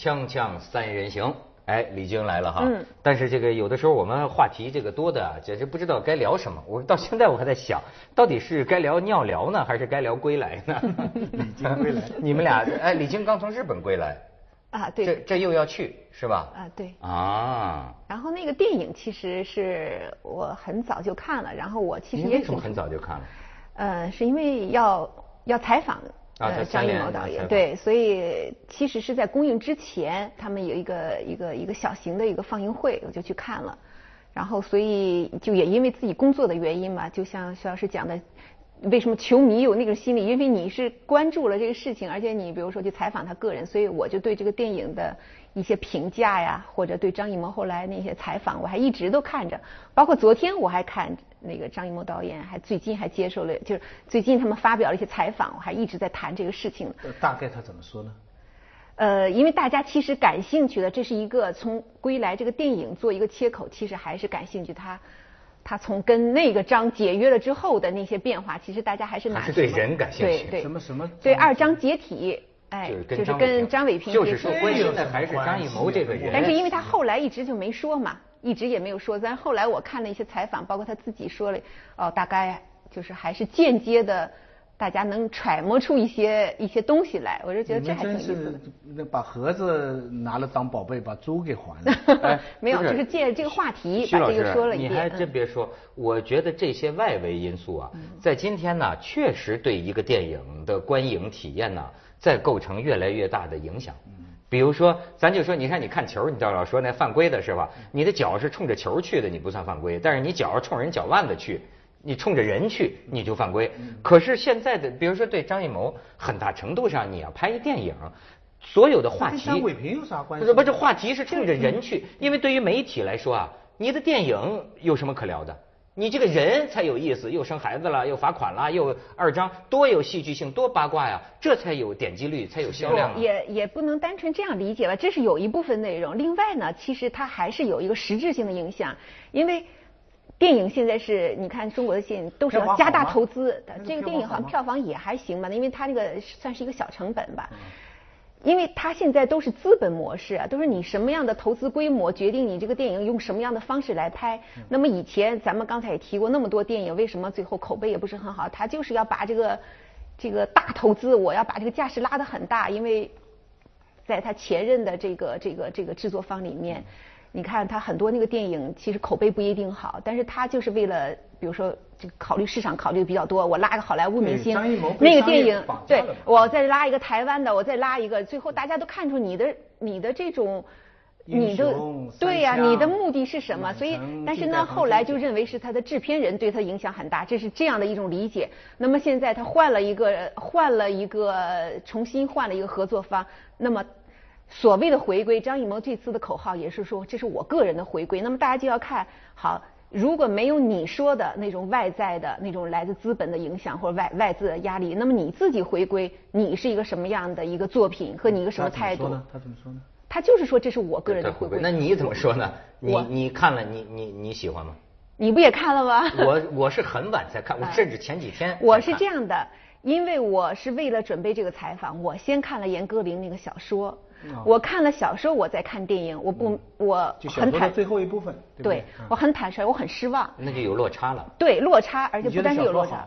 锵锵三人行，哎，李菁来了哈。嗯。但是这个有的时候我们话题这个多的，简直不知道该聊什么。我到现在我还在想，到底是该聊尿聊呢，还是该聊归来呢？李菁归来。你们俩，哎，李菁刚从日本归来。啊，对。这这又要去是吧？啊，对。啊。然后那个电影其实是我很早就看了，然后我其实也。为什么很早就看了？呃，是因为要要采访呃张艺谋导演，对，所以其实是在公映之前，他们有一个一个一个小型的一个放映会，我就去看了。然后所以就也因为自己工作的原因嘛，就像徐老师讲的。为什么球迷有那种心理？因为你是关注了这个事情，而且你比如说去采访他个人，所以我就对这个电影的一些评价呀，或者对张艺谋后来那些采访，我还一直都看着。包括昨天我还看那个张艺谋导演，还最近还接受了，就是最近他们发表了一些采访，我还一直在谈这个事情。大概他怎么说呢？呃，因为大家其实感兴趣的，这是一个从《归来》这个电影做一个切口，其实还是感兴趣他。他从跟那个章解约了之后的那些变化，其实大家还是拿是对人感兴趣。对对。什么什么？对二章解体，哎，就是跟张伟平。就是说关心的还是张艺谋这个人。但是因为他后来一直就没说嘛，一直也没有说。但后来我看了一些采访，包括他自己说了，哦，大概就是还是间接的。大家能揣摩出一些一些东西来，我就觉得这还挺有意思的。那把盒子拿了当宝贝，把猪给还了。没有，就是借这个话题把这个说了一遍。你还真别说，我觉得这些外围因素啊，在今天呢，确实对一个电影的观影体验呢，在构成越来越大的影响。比如说，咱就说，你看你看球，你知道老说那犯规的是吧？你的脚是冲着球去的，你不算犯规；但是你脚冲人脚腕子去。你冲着人去，你就犯规。可是现在的，比如说对张艺谋，很大程度上你要拍一电影，所有的话题，张伟平有啥关系？不是，不是，话题是冲着人去。因为对于媒体来说啊，你的电影有什么可聊的？你这个人才有意思，又生孩子了，又罚款了，又二张，多有戏剧性，多八卦呀，这才有点击率，才有销量。也也不能单纯这样理解吧，这是有一部分内容。另外呢，其实它还是有一个实质性的影响，因为。电影现在是你看中国的电影都是要加大投资的，这个电影好像票房也还行吧，因为它这个算是一个小成本吧。因为它现在都是资本模式啊，都是你什么样的投资规模决定你这个电影用什么样的方式来拍。那么以前咱们刚才也提过那么多电影，为什么最后口碑也不是很好？它就是要把这个这个大投资，我要把这个架势拉得很大，因为在他前任的这个这个这个制作方里面。你看他很多那个电影，其实口碑不一定好，但是他就是为了，比如说，这个考虑市场考虑的比较多，我拉个好莱坞明星，那个电影，对，我再拉一个台湾的，我再拉一个，最后大家都看出你的你的这种，你的对呀，你的目的是什么？所以，但是呢，后来就认为是他的制片人对他影响很大，这是这样的一种理解。那么现在他换了一个，换了一个，重新换了一个合作方，那么。所谓的回归，张艺谋这次的口号也是说，这是我个人的回归。那么大家就要看好，如果没有你说的那种外在的那种来自资本的影响或者外外资的压力，那么你自己回归，你是一个什么样的一个作品和你一个什么态度？他怎么说呢？他就是说这是我个人的回归。那你怎么说呢？你你看了你你你喜欢吗？你不也看了吗？我我是很晚才看，我甚至前几天。我是这样的，因为我是为了准备这个采访，我先看了严歌苓那个小说。我看了小说，我在看电影，我不，我很坦最后一部分，对我很坦率，我很失望。那就有落差了。对，落差，而且不单是有落差，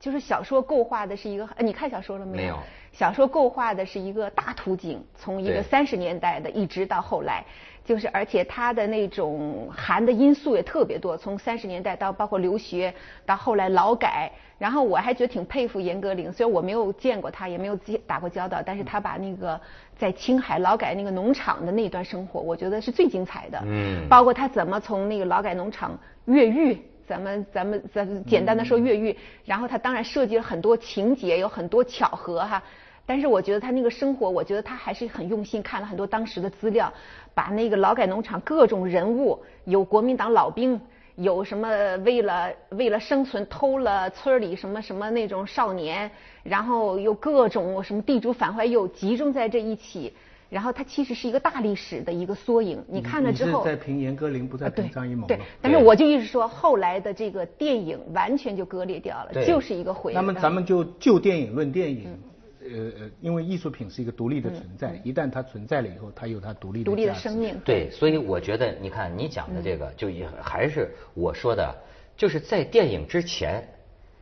就是小说构画的是一个，你看小说了没有？没有。小说构画的是一个大图景，从一个三十年代的，一直到后来。就是而且他的那种含的因素也特别多，从三十年代到包括留学，到后来劳改，然后我还觉得挺佩服严歌苓，虽然我没有见过他，也没有打过交道，但是他把那个在青海劳改那个农场的那段生活，我觉得是最精彩的。嗯。包括他怎么从那个劳改农场越狱，咱们咱们咱简单的说越狱，然后他当然设计了很多情节，有很多巧合哈。但是我觉得他那个生活，我觉得他还是很用心，看了很多当时的资料，把那个劳改农场各种人物，有国民党老兵，有什么为了为了生存偷了村里什么什么那种少年，然后有各种什么地主反坏又集中在这一起，然后它其实是一个大历史的一个缩影。你看了之后，在评严歌苓，不在评张艺谋。对，但是我就一直说，后来的这个电影完全就割裂掉了，就是一个回。那么咱们就就电影论电影。呃呃，因为艺术品是一个独立的存在，一旦它存在了以后，它有它独立的独立的生命。对，所以我觉得，你看你讲的这个，就也还是我说的，就是在电影之前，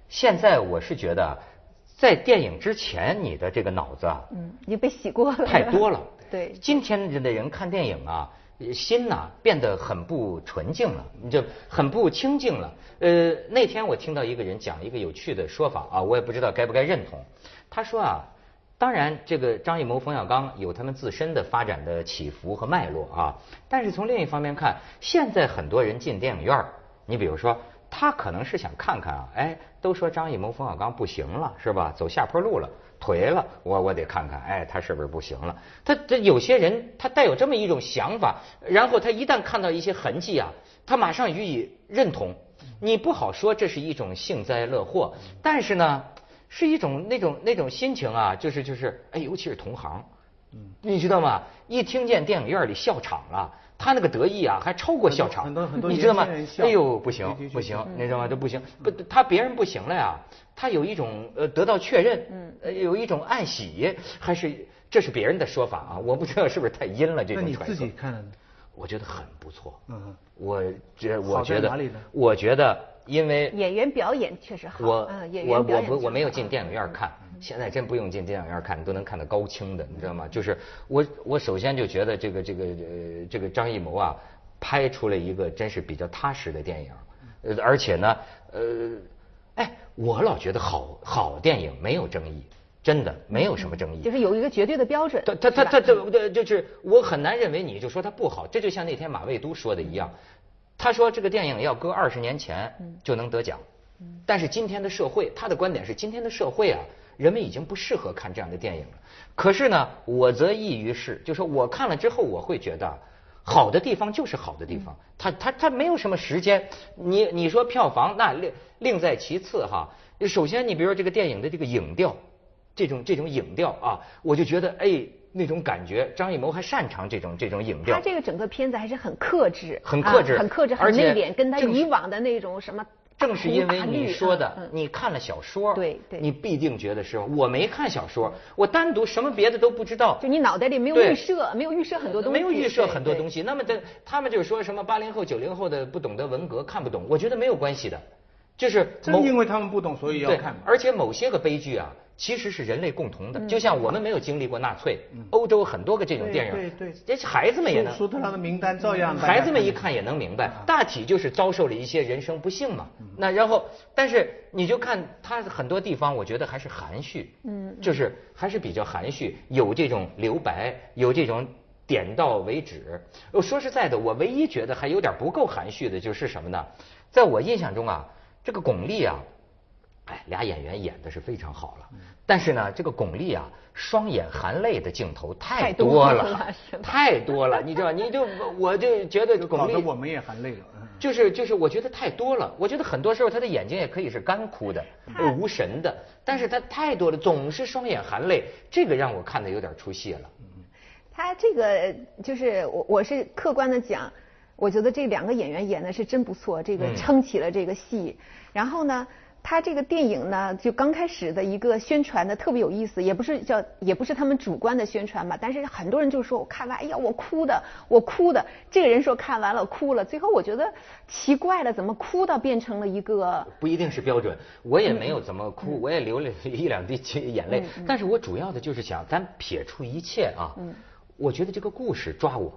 现在我是觉得，在电影之前，你的这个脑子啊，嗯，已经被洗过了，太多了。对，今天的人看电影啊。心呐变得很不纯净了，你就很不清净了。呃，那天我听到一个人讲一个有趣的说法啊，我也不知道该不该认同。他说啊，当然这个张艺谋、冯小刚有他们自身的发展的起伏和脉络啊，但是从另一方面看，现在很多人进电影院你比如说他可能是想看看啊，哎，都说张艺谋、冯小刚不行了，是吧？走下坡路了。颓了，我我得看看，哎，他是不是不行了？他这有些人他带有这么一种想法，然后他一旦看到一些痕迹啊，他马上予以认同。你不好说这是一种幸灾乐祸，但是呢，是一种那种那种心情啊，就是就是，哎，尤其是同行，嗯，你知道吗？一听见电影院里笑场了。他那个得意啊，还超过笑场，你知道吗？哎呦，不行不行，你知道吗？这不行，不，他别人不行了呀，他有一种呃得到确认，嗯，有一种暗喜，还是这是别人的说法啊？我不知道是不是太阴了这种传说。那你自己看？我觉得很不错。嗯，我觉我觉得，我觉得因为演员表演确实好。我我我不我没有进电影院看。现在真不用进电影院看，都能看到高清的，你知道吗？就是我，我首先就觉得这个这个呃这个张艺谋啊，拍出了一个真是比较踏实的电影，呃，而且呢，呃，哎，我老觉得好好电影没有争议，真的没有什么争议，就是有一个绝对的标准。他他他他这就是我很难认为你就说他不好，这就像那天马未都说的一样，他说这个电影要搁二十年前就能得奖，但是今天的社会，他的观点是今天的社会啊。人们已经不适合看这样的电影了。可是呢，我则异于是，就说我看了之后，我会觉得好的地方就是好的地方。它它它没有什么时间。你你说票房那另另在其次哈。首先，你比如说这个电影的这个影调，这种这种影调啊，我就觉得哎那种感觉，张艺谋还擅长这种这种影调。他这个整个片子还是很克制，很克制，很克制，很内敛，跟他以往的那种什么。正是因为你说的，你看了小说，对对，你必定觉得是。我没看小说，我单独什么别的都不知道。就你脑袋里没有预设，没有预设很多东西。没有预设很多东西。那么的，他们就是说什么八零后、九零后的不懂得文革，看不懂。我觉得没有关系的，就是正因为他们不懂，所以要看。而且某些个悲剧啊。其实是人类共同的，就像我们没有经历过纳粹，欧洲很多个这种电影，对对，这孩子们也能。苏特的名单照样。孩子们一看也能明白，大体就是遭受了一些人生不幸嘛。那然后，但是你就看他很多地方，我觉得还是含蓄，嗯，就是还是比较含蓄，有这种留白，有这种点到为止。说实在的，我唯一觉得还有点不够含蓄的就是什么呢？在我印象中啊，这个巩俐啊。哎，俩演员演的是非常好了，但是呢，这个巩俐啊，双眼含泪的镜头太多了，太多了，你知道？你就我就觉得巩俐，我们也含泪了，就是就是，我觉得太多了。我觉得很多时候她的眼睛也可以是干枯的、无神的，但是她太多了，总是双眼含泪，这个让我看的有点出戏了。他这个就是我我是客观的讲，我觉得这两个演员演的是真不错，这个撑起了这个戏，然后呢。他这个电影呢，就刚开始的一个宣传的特别有意思，也不是叫，也不是他们主观的宣传吧，但是很多人就说我看完，哎呀，我哭的，我哭的。这个人说看完了哭了，最后我觉得奇怪了，怎么哭到变成了一个？不一定是标准，我也没有怎么哭，我也流了一两滴眼泪，但是我主要的就是想，咱撇出一切啊，我觉得这个故事抓我，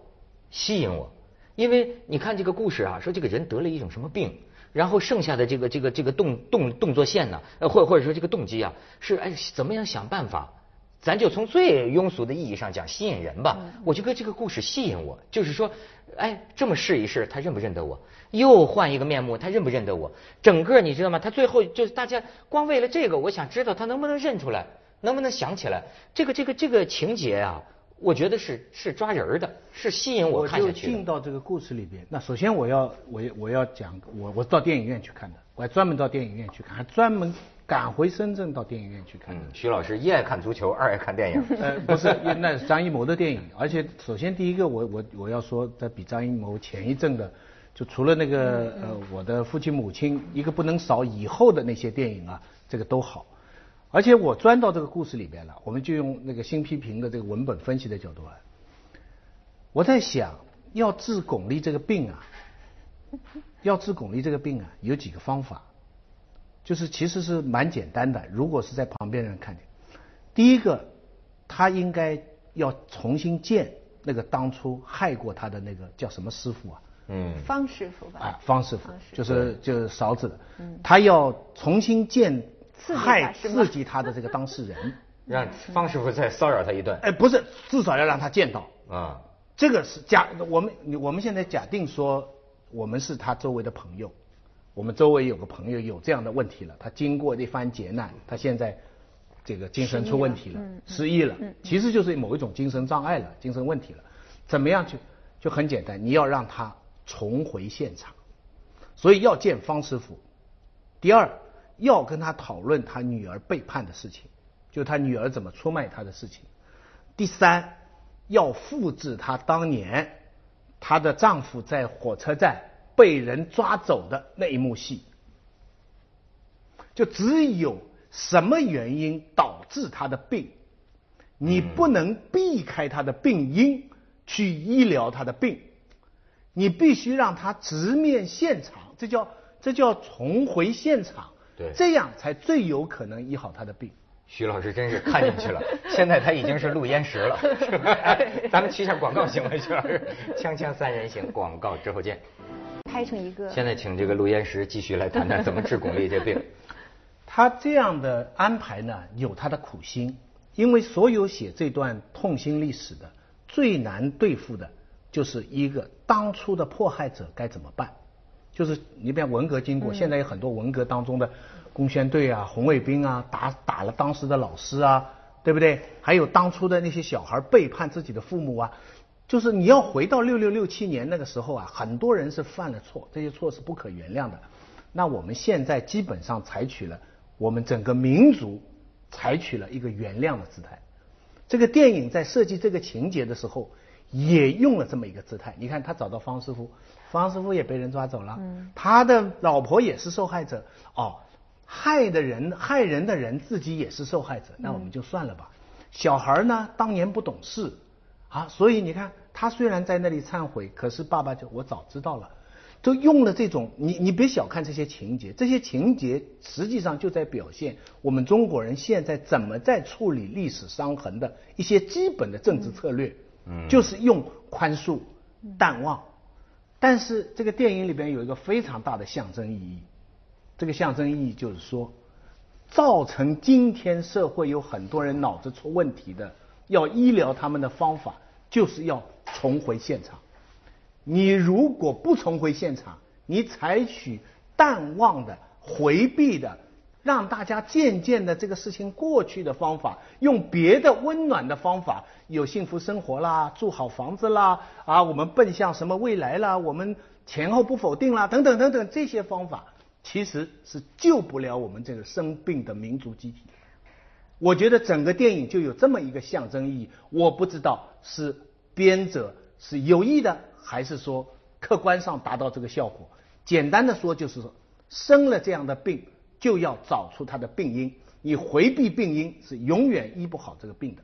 吸引我，因为你看这个故事啊，说这个人得了一种什么病。然后剩下的这个这个这个动动动作线呢，呃，或或者说这个动机啊，是哎怎么样想办法？咱就从最庸俗的意义上讲，吸引人吧。我就跟这个故事吸引我，就是说，哎，这么试一试，他认不认得我？又换一个面目，他认不认得我？整个你知道吗？他最后就是大家光为了这个，我想知道他能不能认出来，能不能想起来？这个这个这个情节啊。我觉得是是抓人的，是吸引我看下去。我就进到这个故事里边。那首先我要我我要讲，我我到电影院去看的，我还专门到电影院去看，还专门赶回深圳到电影院去看。嗯，徐老师一爱看足球，二爱看电影。呃，不是，那是张艺谋的电影。而且首先第一个，我我我要说，在比张艺谋前一阵的，就除了那个呃我的父亲母亲一个不能少以后的那些电影啊，这个都好。而且我钻到这个故事里边了，我们就用那个新批评的这个文本分析的角度啊，我在想要治巩俐这个病啊，要治巩俐这个病啊，有几个方法，就是其实是蛮简单的。如果是在旁边人看见，第一个，他应该要重新见那个当初害过他的那个叫什么师傅啊？嗯，方师傅吧。啊，方师傅，就是就是勺子的。嗯，他要重新见害刺激他的这个当事人，让方师傅再骚扰他一顿。哎，不是，至少要让他见到啊。这个是假，我们我们现在假定说我们是他周围的朋友，我们周围有个朋友有这样的问题了，他经过一番劫难，他现在这个精神出问题了，失忆了，其实就是某一种精神障碍了，精神问题了。怎么样去？就很简单，你要让他重回现场，所以要见方师傅。第二，要跟他讨论他女儿背叛的事情，就他女儿怎么出卖他的事情。第三。要复制她当年她的丈夫在火车站被人抓走的那一幕戏，就只有什么原因导致她的病，你不能避开她的病因去医疗她的病，你必须让她直面现场，这叫这叫重回现场，对，这样才最有可能医好他的病。徐老师真是看进去了，现在他已经是录烟石了，是吧？咱们去一下广告行吗？徐老师，锵锵三人行，广告之后见。拍成一个。现在请这个录烟石继续来谈谈怎么治巩俐这病。他这样的安排呢，有他的苦心，因为所有写这段痛心历史的最难对付的，就是一个当初的迫害者该怎么办？就是你比方文革经过，现在有很多文革当中的。工宣队啊，红卫兵啊，打打了当时的老师啊，对不对？还有当初的那些小孩背叛自己的父母啊，就是你要回到六六六七年那个时候啊，很多人是犯了错，这些错是不可原谅的。那我们现在基本上采取了，我们整个民族采取了一个原谅的姿态。这个电影在设计这个情节的时候，也用了这么一个姿态。你看，他找到方师傅，方师傅也被人抓走了，他的老婆也是受害者，哦。害的人，害人的人自己也是受害者，那我们就算了吧。小孩呢，当年不懂事。啊，所以你看，他虽然在那里忏悔，可是爸爸就我早知道了，都用了这种，你你别小看这些情节，这些情节实际上就在表现我们中国人现在怎么在处理历史伤痕的一些基本的政治策略，嗯，就是用宽恕、淡忘。但是这个电影里边有一个非常大的象征意义。这个象征意义就是说，造成今天社会有很多人脑子出问题的，要医疗他们的方法，就是要重回现场。你如果不重回现场，你采取淡忘的、回避的，让大家渐渐的这个事情过去的方法，用别的温暖的方法，有幸福生活啦，住好房子啦，啊，我们奔向什么未来啦，我们前后不否定啦，等等等等这些方法。其实是救不了我们这个生病的民族集体。我觉得整个电影就有这么一个象征意义。我不知道是编者是有意的，还是说客观上达到这个效果。简单的说，就是说生了这样的病，就要找出它的病因。你回避病因，是永远医不好这个病的。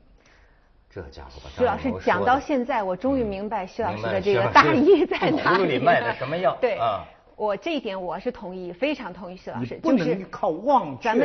这家伙，徐老师讲到现在，我终于明白徐老师的这个大意在哪里。葫芦里卖的什么药？对啊。我这一点我是同意，非常同意徐老师。不能靠忘却来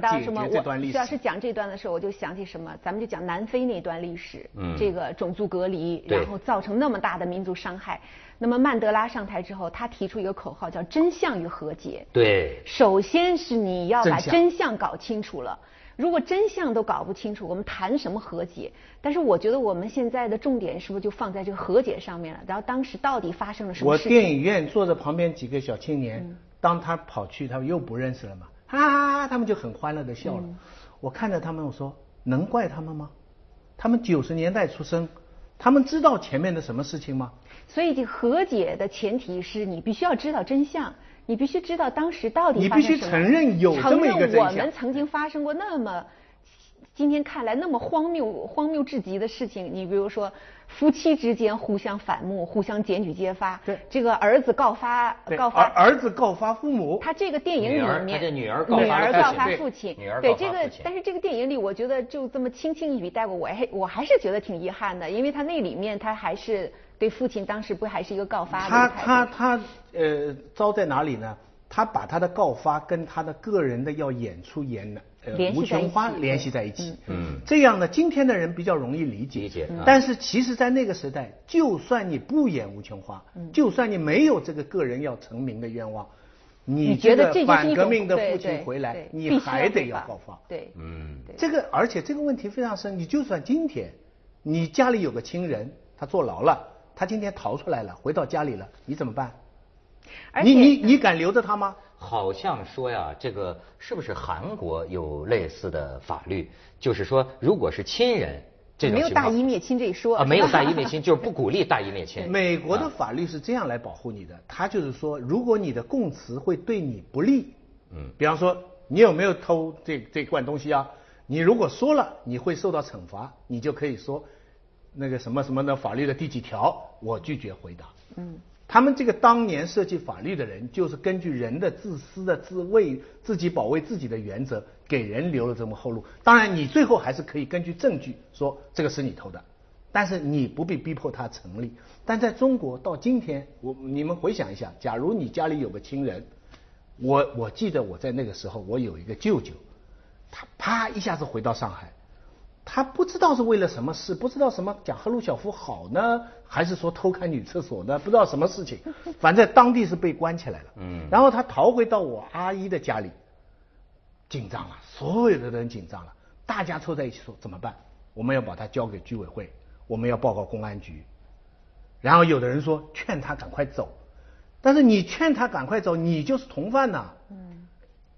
解决这段历史。徐老师讲这段的时候，我就想起什么？咱们就讲南非那段历史，这个种族隔离，然后造成那么大的民族伤害。那么曼德拉上台之后，他提出一个口号叫“真相与和解”。对。首先是你要把真相搞清楚了。如果真相都搞不清楚，我们谈什么和解？但是我觉得我们现在的重点是不是就放在这个和解上面了？然后当时到底发生了什么事？我电影院坐着旁边几个小青年，当他跑去，他们又不认识了嘛，哈哈哈，他们就很欢乐的笑了。我看着他们，我说能怪他们吗？他们九十年代出生，他们知道前面的什么事情吗？所以这和解的前提是你必须要知道真相。你必须知道当时到底你必须承认有这么一个真相。我们曾经发生过那么今天看来那么荒谬、荒谬至极的事情，你比如说夫妻之间互相反目、互相检举揭发，对这个儿子告发告发儿子告发父母，他这个电影里面，这女儿告发父亲，对这个，但是这个电影里，我觉得就这么轻轻一笔带过，我还我还是觉得挺遗憾的，因为他那里面他还是对父亲当时不还是一个告发，他他他呃糟在哪里呢？他把他的告发跟他的个人的要演出演的。吴琼花联系在一起，嗯，这样呢，今天的人比较容易理解。理解。但是其实，在那个时代，就算你不演吴琼花，就算你没有这个个人要成名的愿望，你觉得反革命的父亲回来，你还得要告发。对，嗯，这个而且这个问题非常深。你就算今天，你家里有个亲人，他坐牢了，他今天逃出来了，回到家里了，你怎么办？你你你敢留着他吗？好像说呀，这个是不是韩国有类似的法律？就是说，如果是亲人这种没有大义灭亲这一说啊，没有大义灭亲，就是不鼓励大义灭亲。美国的法律是这样来保护你的，他就是说，如果你的供词会对你不利，嗯，比方说你有没有偷这这罐东西啊？你如果说了，你会受到惩罚，你就可以说那个什么什么的法律的第几条，我拒绝回答。嗯。他们这个当年设计法律的人，就是根据人的自私的自卫、自己保卫自己的原则，给人留了这么后路。当然，你最后还是可以根据证据说这个是你偷的，但是你不必逼迫他成立。但在中国到今天，我你们回想一下，假如你家里有个亲人，我我记得我在那个时候，我有一个舅舅，他啪一下子回到上海。他不知道是为了什么事，不知道什么讲赫鲁晓夫好呢，还是说偷看女厕所呢？不知道什么事情，反正当地是被关起来了。嗯。然后他逃回到我阿姨的家里，紧张了，所有的人紧张了，大家凑在一起说怎么办？我们要把他交给居委会，我们要报告公安局。然后有的人说劝他赶快走，但是你劝他赶快走，你就是同犯呐。嗯。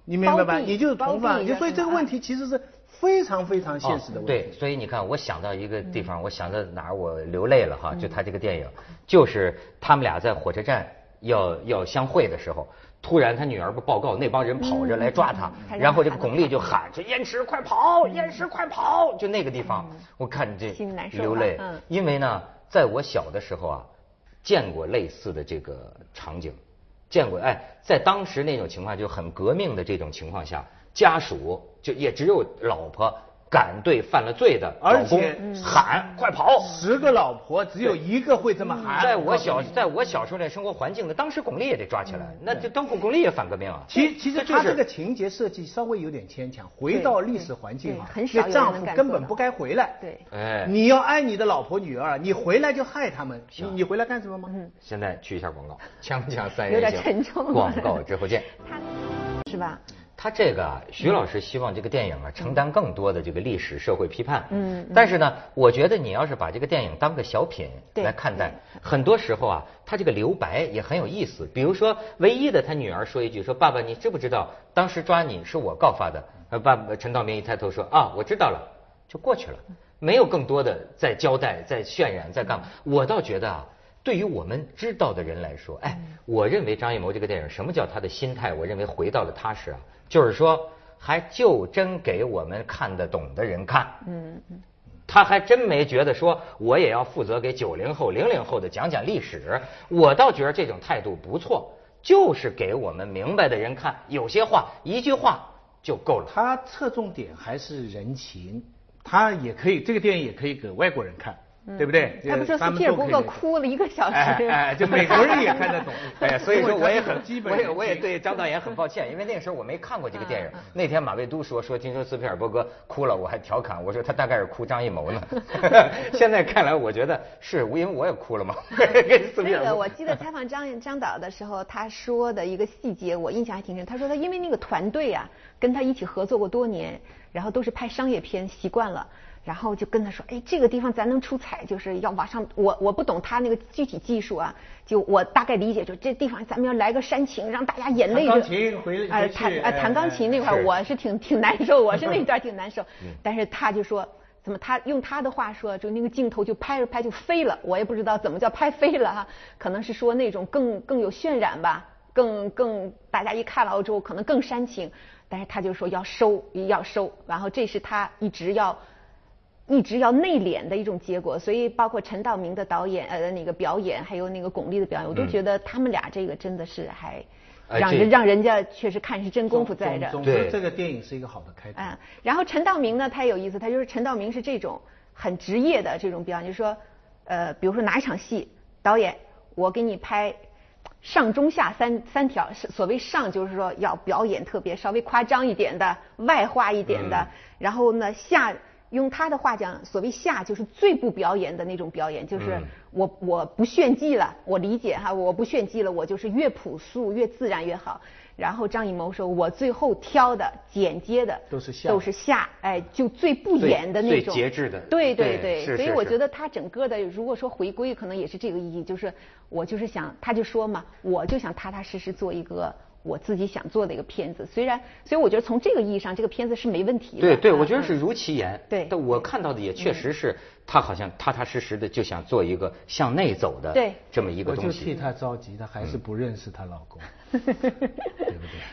你明白吧？你就是同犯，所以这个问题其实是。非常非常现实的问题。对，所以你看，我想到一个地方，我想到哪儿，我流泪了哈。就他这个电影，就是他们俩在火车站要要相会的时候，突然他女儿不报告，那帮人跑着来抓他，然后这个巩俐就喊：“这燕池快跑，燕池快跑！”就那个地方，我看这流泪，因为呢，在我小的时候啊，见过类似的这个场景，见过哎，在当时那种情况就很革命的这种情况下。家属就也只有老婆敢对犯了罪的老公喊快跑，十个老婆只有一个会这么喊。在我小在我小时候那生活环境呢，当时巩俐也得抓起来，那就当巩巩俐也反革命啊。其其实他这个情节设计稍微有点牵强，回到历史环境啊，那丈夫根本不该回来。对，哎，你要爱你的老婆女儿，你回来就害他们，你你回来干什么吗？现在去一下广告，锵锵三人行，有点沉重。广告之后见。是吧？他这个啊，徐老师希望这个电影啊承担更多的这个历史社会批判。嗯。但是呢，我觉得你要是把这个电影当个小品来看待，很多时候啊，他这个留白也很有意思。比如说，唯一的他女儿说一句说：“爸爸，你知不知道当时抓你是我告发的？”呃，爸，陈道明一抬头说：“啊，我知道了。”就过去了，没有更多的在交代、在渲染、在干嘛。我倒觉得啊，对于我们知道的人来说，哎，我认为张艺谋这个电影什么叫他的心态？我认为回到了踏实啊。就是说，还就真给我们看得懂的人看。嗯嗯，他还真没觉得说，我也要负责给九零后、零零后的讲讲历史。我倒觉得这种态度不错，就是给我们明白的人看。有些话，一句话就够了。他侧重点还是人情，他也可以，这个电影也可以给外国人看。对不对？他们说斯皮尔伯格哭了一个小时，哎，就美国人也看得懂。哎，所以说我也很，我也我也对张导演很抱歉，因为那个时候我没看过这个电影。那天马未都说说听说斯皮尔伯格哭了，我还调侃我说他大概是哭张艺谋呢。现在看来，我觉得是，因为我也哭了嘛。那个我记得采访张张导的时候，他说的一个细节我印象还挺深。他说他因为那个团队啊，跟他一起合作过多年，然后都是拍商业片习惯了。然后就跟他说，哎，这个地方咱能出彩，就是要往上。我我不懂他那个具体技术啊，就我大概理解，就这地方咱们要来个煽情，让大家眼泪就。钢琴回哎弹哎弹钢琴那块我是挺挺难受，我是那段挺难受。但是他就说，怎么他用他的话说，就那个镜头就拍着拍就飞了，我也不知道怎么叫拍飞了哈，可能是说那种更更有渲染吧。更更大家一看了之后可能更煽情，但是他就说要收要收，然后这是他一直要。一直要内敛的一种结果，所以包括陈道明的导演呃那个表演，还有那个巩俐的表演，我都觉得他们俩这个真的是还让人让人家确实看是真功夫在这。总之，这个电影是一个好的开端。嗯，然后陈道明呢，他有意思，他就是陈道明是这种很职业的这种表演，就是说呃，比如说哪一场戏，导演我给你拍上中下三三条，所谓上就是说要表演特别稍微夸张一点的，外化一点的，然后呢下。用他的话讲，所谓下就是最不表演的那种表演，就是我我不炫技了，我理解哈，我不炫技了，我就是越朴素越自然越好。然后张艺谋说，我最后挑的剪接的都是下，都是下，哎，就最不演的那种，最节制的。对对对，所以我觉得他整个的，如果说回归，可能也是这个意义，就是我就是想，他就说嘛，我就想踏踏实实做一个。我自己想做的一个片子，虽然，所以我觉得从这个意义上，这个片子是没问题的。对对，我觉得是如其言。对，但我看到的也确实是他好像踏踏实实的就想做一个向内走的这么一个东西。我就替他着急，他还是不认识她老公，对不对？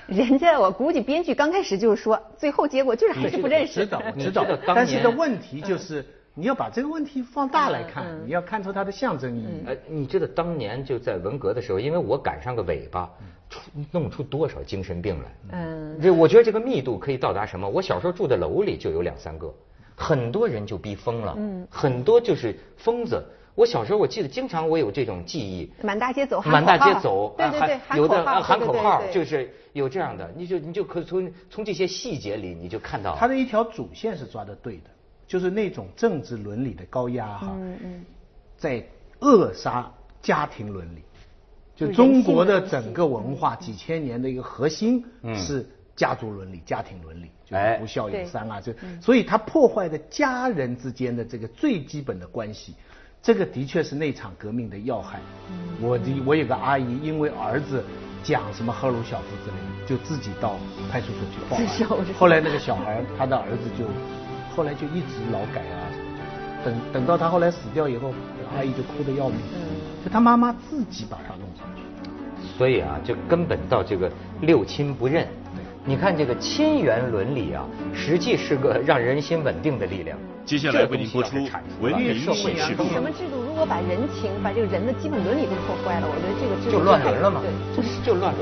人家我估计编剧刚开始就是说，最后结果就是还是不认识。知道，知道。但是的问题就是你要把这个问题放大来看，你要看出它的象征意义。呃，你知道当年就在文革的时候，因为我赶上个尾巴。出弄出多少精神病来？嗯，这我觉得这个密度可以到达什么？我小时候住在楼里就有两三个，很多人就逼疯了，嗯，很多就是疯子。我小时候我记得经常我有这种记忆，满大街走，满大街走，对对对，有的喊口号，就是有这样的，你就你就可从从这些细节里你就看到，他的一条主线是抓的对的，就是那种政治伦理的高压哈，嗯嗯，在扼杀家庭伦理。就中国的整个文化几千年的一个核心是家族伦理、家庭伦理，就是不孝有三啊，就所以它破坏的家人之间的这个最基本的关系，这个的确是那场革命的要害。我的我有个阿姨，因为儿子讲什么赫鲁晓夫之类的，就自己到派出所去报案。后来那个小孩，他的儿子就后来就一直劳改啊，等等到他后来死掉以后，阿姨就哭得要命。就他妈妈自己把他弄上去，所以啊，就根本到这个六亲不认。你看这个亲缘伦理啊，实际是个让人心稳定的力量。接下来为您播出文明社会制度。什么制度？如果把人情、把这个人的基本伦理都破坏了，我觉得这个制度就乱伦了嘛？对，就就乱伦。